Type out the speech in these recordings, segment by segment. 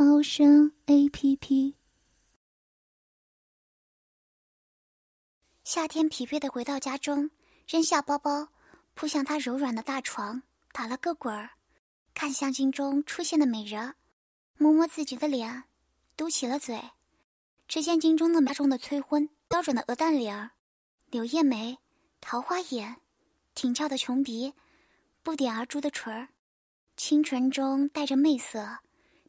猫声 A P P。夏天疲惫的回到家中，扔下包包，扑向他柔软的大床，打了个滚儿，看向镜中出现的美人，摸摸自己的脸，嘟起了嘴。只见镜中的家中的催婚，标准的鹅蛋脸儿，柳叶眉，桃花眼，挺翘的琼鼻，不点而出的唇儿，清纯中带着媚色，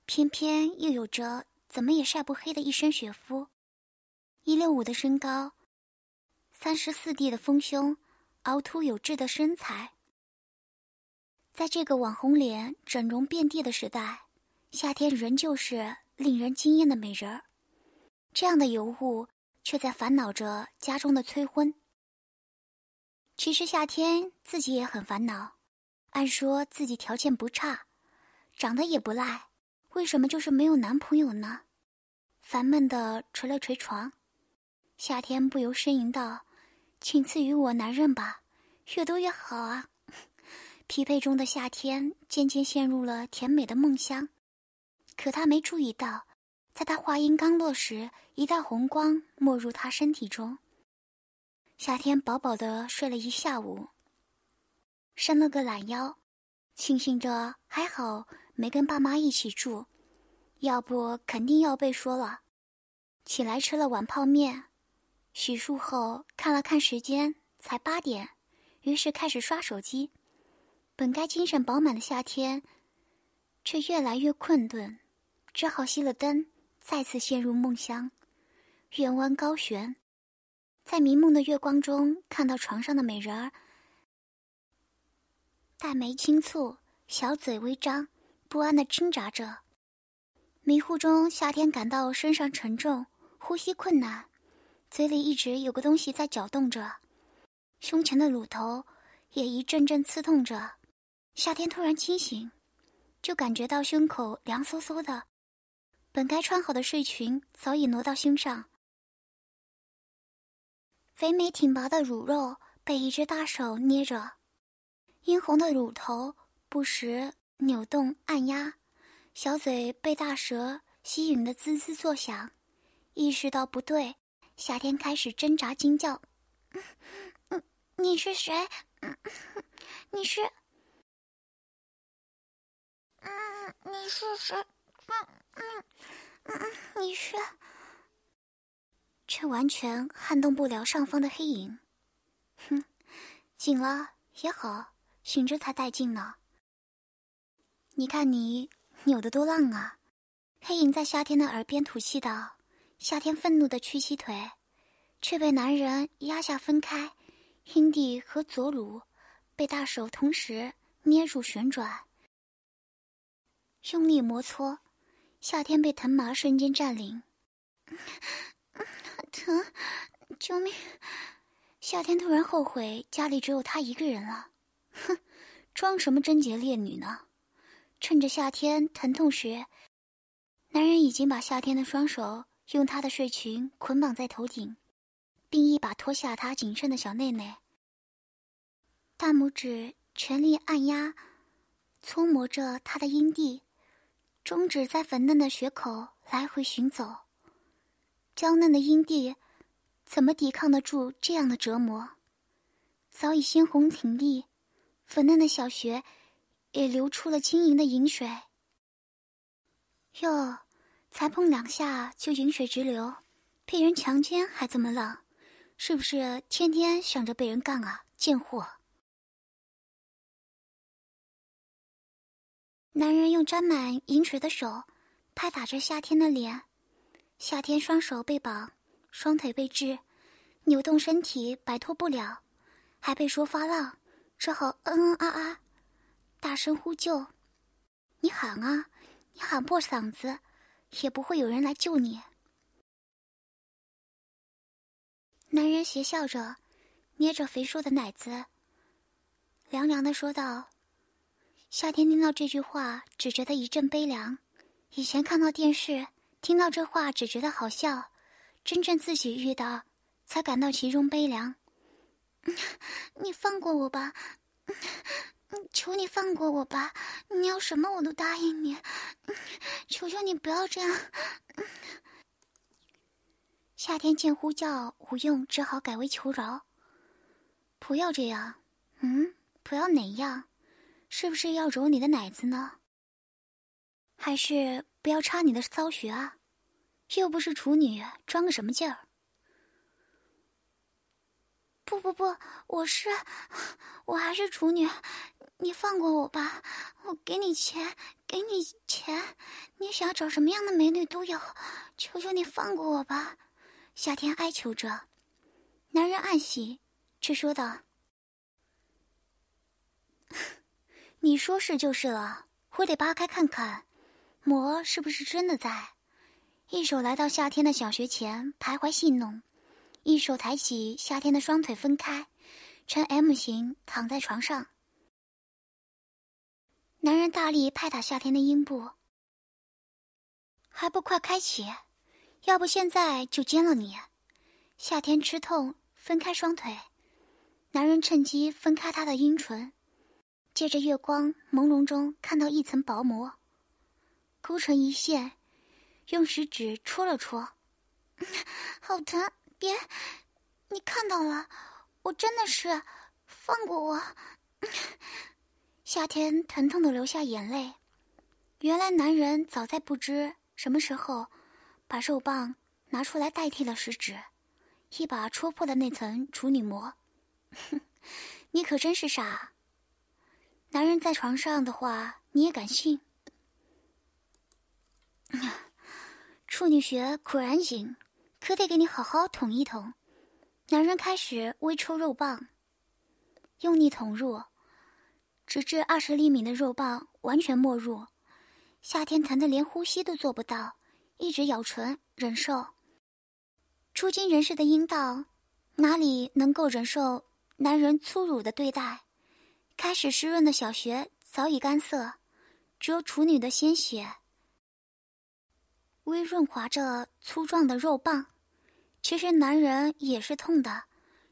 偏偏又有着怎么也晒不黑的一身雪肤，一六五的身高。三十四 D 的丰胸，凹凸有致的身材，在这个网红脸整容遍地的时代，夏天仍旧是令人惊艳的美人儿。这样的尤物却在烦恼着家中的催婚。其实夏天自己也很烦恼，按说自己条件不差，长得也不赖，为什么就是没有男朋友呢？烦闷的捶了捶床，夏天不由呻吟道。请赐予我男人吧，越多越好啊！疲惫中的夏天渐渐陷入了甜美的梦乡，可他没注意到，在他话音刚落时，一道红光没入他身体中。夏天饱饱的睡了一下午，伸了个懒腰，庆幸着还好没跟爸妈一起住，要不肯定要被说了。起来吃了碗泡面。洗漱后看了看时间，才八点，于是开始刷手机。本该精神饱满的夏天，却越来越困顿，只好熄了灯，再次陷入梦乡。月弯高悬，在迷蒙的月光中，看到床上的美人儿，黛眉轻蹙，小嘴微张，不安的挣扎着。迷糊中，夏天感到身上沉重，呼吸困难。嘴里一直有个东西在搅动着，胸前的乳头也一阵阵刺痛着。夏天突然清醒，就感觉到胸口凉飕飕的，本该穿好的睡裙早已挪到胸上，肥美挺拔的乳肉被一只大手捏着，殷红的乳头不时扭动按压，小嘴被大蛇吸引的滋滋作响，意识到不对。夏天开始挣扎惊叫：“，你是谁？你是……嗯，你是谁？嗯嗯嗯，你是……却完全撼动不了上方的黑影。哼，醒了也好，醒着才带劲呢。你看你扭得多浪啊！”黑影在夏天的耳边吐气道。夏天愤怒的屈膝腿，却被男人压下分开，阴蒂和左乳被大手同时捏住旋转，用力摩搓，夏天被藤麻瞬间占领，疼，救命！夏天突然后悔家里只有他一个人了，哼，装什么贞洁烈女呢？趁着夏天疼痛时，男人已经把夏天的双手。用她的睡裙捆绑在头顶，并一把脱下她仅剩的小内内。大拇指全力按压、搓磨着她的阴蒂，中指在粉嫩的血口来回寻走。娇嫩的阴蒂怎么抵抗得住这样的折磨？早已鲜红挺立，粉嫩的小穴也流出了晶莹的银水。哟。才碰两下就饮水直流，被人强奸还这么浪，是不是天天想着被人干啊？贱货！男人用沾满银水的手拍打着夏天的脸，夏天双手被绑，双腿被制，扭动身体摆脱不了，还被说发浪，只好嗯嗯啊啊，大声呼救。你喊啊，你喊破嗓子。也不会有人来救你。男人邪笑着，捏着肥硕的奶子，凉凉的说道：“夏天听到这句话，只觉得一阵悲凉。以前看到电视，听到这话只觉得好笑，真正自己遇到，才感到其中悲凉。你放过我吧，求你放过我吧！你要什么我都答应你，求求你不要这样。”夏天见呼叫无用，只好改为求饶。不要这样，嗯，不要哪样？是不是要揉你的奶子呢？还是不要插你的骚穴啊？又不是处女，装个什么劲儿？不不不，我是，我还是处女，你放过我吧，我给你钱，给你钱，你想要找什么样的美女都有，求求你放过我吧。夏天哀求着，男人暗喜，却说道：“ 你说是就是了，我得扒开看看，魔是不是真的在。”一手来到夏天的小穴前，徘徊戏弄；一手抬起夏天的双腿，分开，呈 M 型躺在床上。男人大力拍打夏天的阴部，还不快开启！要不现在就奸了你！夏天吃痛，分开双腿，男人趁机分开她的阴唇，借着月光朦胧中看到一层薄膜，勾成一线，用食指戳了戳，好疼！别，你看到了，我真的是，放过我！夏天疼痛的流下眼泪，原来男人早在不知什么时候。把肉棒拿出来代替了食指，一把戳破了那层处女膜。哼，你可真是傻。男人在床上的话你也敢信？处女穴果然紧，可得给你好好捅一捅。男人开始微抽肉棒，用力捅入，直至二十厘米的肉棒完全没入。夏天疼得连呼吸都做不到。一直咬唇忍受，初经人士的阴道哪里能够忍受男人粗鲁的对待？开始湿润的小穴早已干涩，只有处女的鲜血微润滑着粗壮的肉棒。其实男人也是痛的，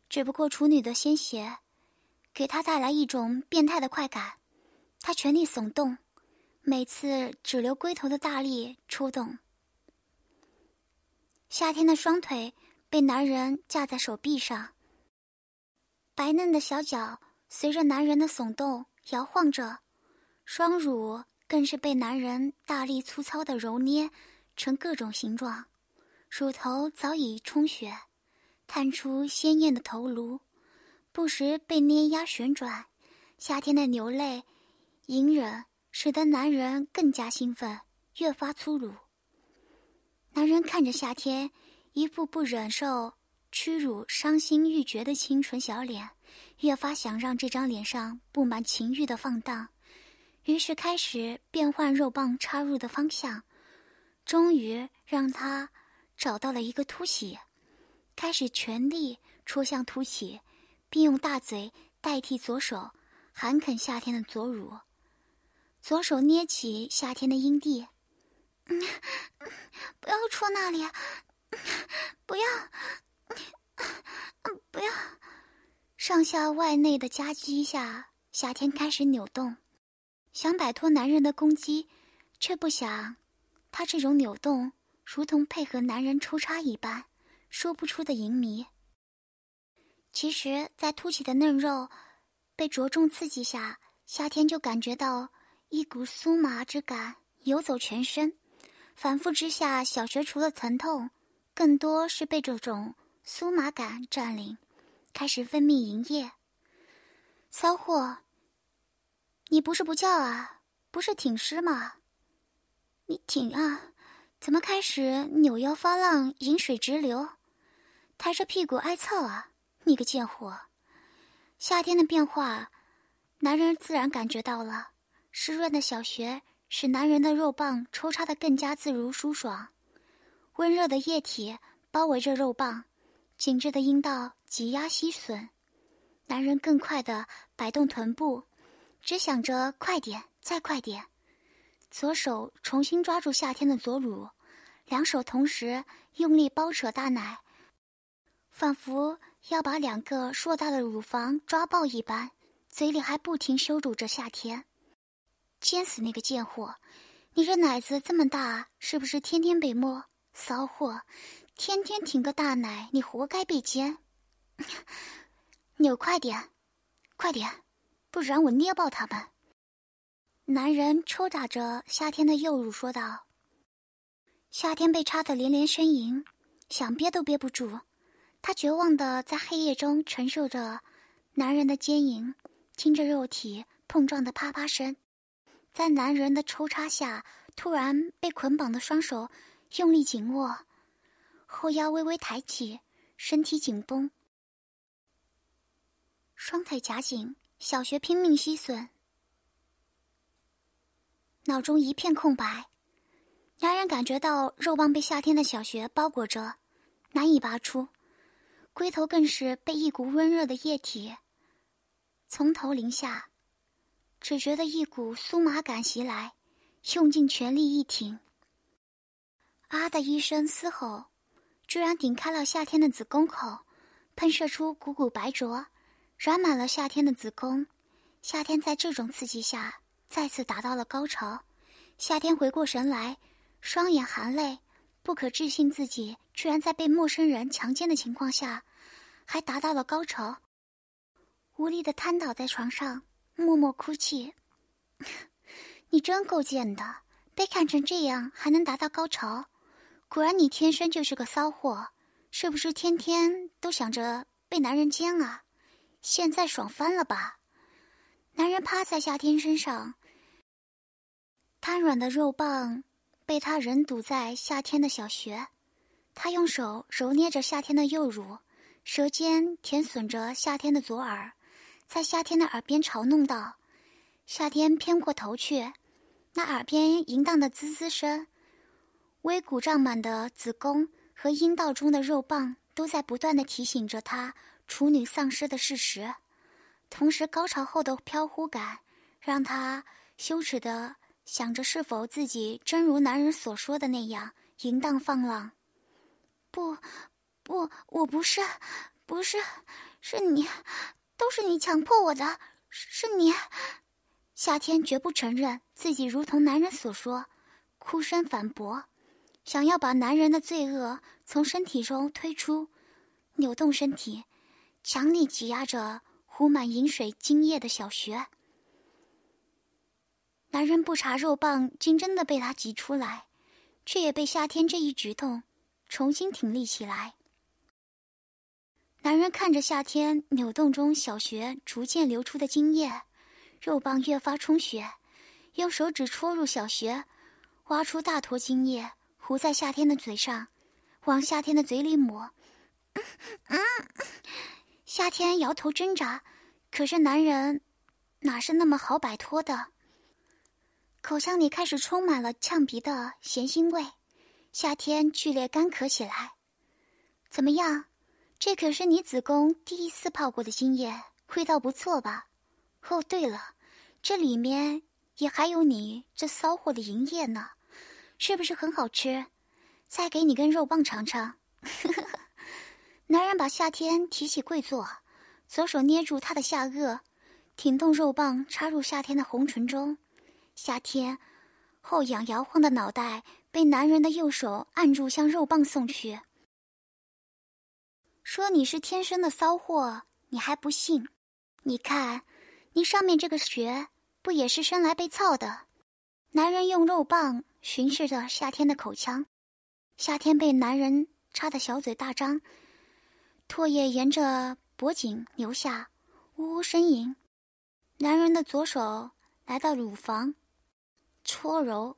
只不过处女的鲜血给他带来一种变态的快感，他全力耸动，每次只留龟头的大力出动。夏天的双腿被男人架在手臂上，白嫩的小脚随着男人的耸动摇晃着，双乳更是被男人大力粗糙的揉捏成各种形状，乳头早已充血，探出鲜艳的头颅，不时被捏压旋转。夏天的流泪、隐忍，使得男人更加兴奋，越发粗鲁。男人看着夏天一步步忍受屈辱、伤心欲绝的清纯小脸，越发想让这张脸上布满情欲的放荡，于是开始变换肉棒插入的方向，终于让他找到了一个凸起，开始全力戳向凸起，并用大嘴代替左手含啃夏天的左乳，左手捏起夏天的阴蒂。嗯，不要戳那里，不要，不要！上下外内的夹击下，夏天开始扭动，想摆脱男人的攻击，却不想，他这种扭动如同配合男人抽插一般，说不出的淫迷。其实，在凸起的嫩肉被着重刺激下，夏天就感觉到一股酥麻之感游走全身。反复之下，小学除了疼痛，更多是被这种酥麻感占领，开始分泌营液。骚货，你不是不叫啊？不是挺尸吗？你挺啊？怎么开始扭腰发浪，饮水直流，抬着屁股挨操啊？你个贱货！夏天的变化，男人自然感觉到了，湿润的小穴使男人的肉棒抽插的更加自如舒爽。温热的液体包围着肉棒，紧致的阴道挤压吸吮。男人更快的摆动臀部，只想着快点，再快点。左手重新抓住夏天的左乳，两手同时用力包扯大奶，仿佛要把两个硕大的乳房抓爆一般，嘴里还不停羞辱着夏天。奸死那个贱货！你这奶子这么大，是不是天天被摸？骚货，天天挺个大奶，你活该被奸！扭快点，快点，不然我捏爆他们！男人抽打着夏天的右乳，说道。夏天被插得连连呻吟，想憋都憋不住，他绝望的在黑夜中承受着男人的奸淫，听着肉体碰撞的啪啪声，在男人的抽插下，突然被捆绑的双手用力紧握，后腰微微抬起，身体紧绷。双腿夹紧，小穴拼命吸吮，脑中一片空白。男人感觉到肉棒被夏天的小穴包裹着，难以拔出，龟头更是被一股温热的液体从头淋下，只觉得一股酥麻感袭来，用尽全力一挺，啊的一声嘶吼，居然顶开了夏天的子宫口，喷射出股股白浊。染满了夏天的子宫，夏天在这种刺激下再次达到了高潮。夏天回过神来，双眼含泪，不可置信自己居然在被陌生人强奸的情况下，还达到了高潮。无力的瘫倒在床上，默默哭泣。你真够贱的，被看成这样还能达到高潮，果然你天生就是个骚货，是不是天天都想着被男人奸啊？现在爽翻了吧？男人趴在夏天身上，瘫软的肉棒被他人堵在夏天的小穴。他用手揉捏着夏天的右乳，舌尖舔吮着夏天的左耳，在夏天的耳边嘲弄道：“夏天偏过头去，那耳边淫荡的滋滋声，微鼓胀满的子宫和阴道中的肉棒都在不断的提醒着他。”处女丧失的事实，同时高潮后的飘忽感，让她羞耻的想着是否自己真如男人所说的那样淫荡放浪。不，不，我不是，不是，是你，都是你强迫我的，是你。夏天绝不承认自己如同男人所说，哭声反驳，想要把男人的罪恶从身体中推出，扭动身体。强力挤压着糊满饮水精液的小穴，男人不查肉棒竟真的被他挤出来，却也被夏天这一举动重新挺立起来。男人看着夏天扭动中小穴逐渐流出的精液，肉棒越发充血，用手指戳入小穴，挖出大坨精液，糊在夏天的嘴上，往夏天的嘴里抹。夏天摇头挣扎，可是男人哪是那么好摆脱的？口腔里开始充满了呛鼻的咸腥味，夏天剧烈干咳起来。怎么样？这可是你子宫第一次泡过的精液，味道不错吧？哦，对了，这里面也还有你这骚货的营液呢，是不是很好吃？再给你根肉棒尝尝。呵呵呵。男人把夏天提起跪坐，左手捏住她的下颚，挺动肉棒插入夏天的红唇中。夏天后仰摇晃的脑袋被男人的右手按住，向肉棒送去。说你是天生的骚货，你还不信？你看，你上面这个穴不也是生来被操的？男人用肉棒巡视着夏天的口腔，夏天被男人插的小嘴大张。唾液沿着脖颈流下，呜呜呻吟。男人的左手来到乳房，搓揉，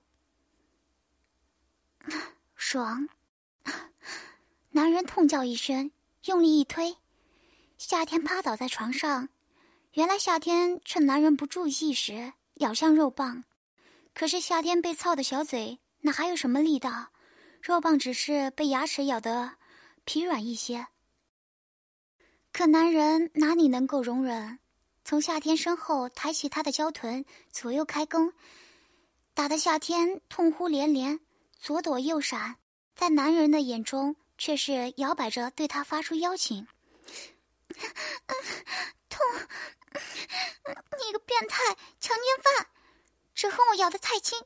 爽。男人痛叫一声，用力一推，夏天趴倒在床上。原来夏天趁男人不注意时咬向肉棒，可是夏天被操的小嘴哪还有什么力道？肉棒只是被牙齿咬得疲软一些。可男人哪里能够容忍？从夏天身后抬起他的娇臀，左右开弓，打得夏天痛呼连连，左躲右闪，在男人的眼中却是摇摆着对他发出邀请。痛！你个变态强奸犯，只恨我咬得太轻，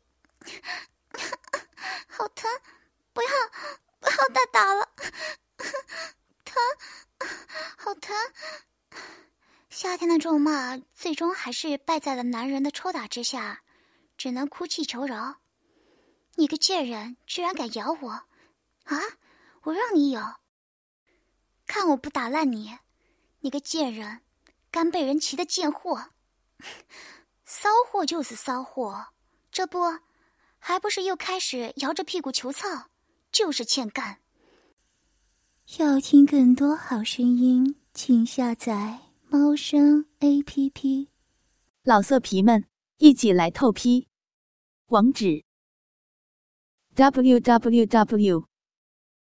好疼！不要，不要再打了，疼，好疼！夏天的咒骂最终还是败在了男人的抽打之下，只能哭泣求饶。你个贱人，居然敢咬我！啊！我让你咬，看我不打烂你！你个贱人，甘被人骑的贱货！骚货就是骚货，这不，还不是又开始摇着屁股求操？就是欠干。要听更多好声音，请下载猫声 A P P。老色皮们，一起来透批！网址：w w w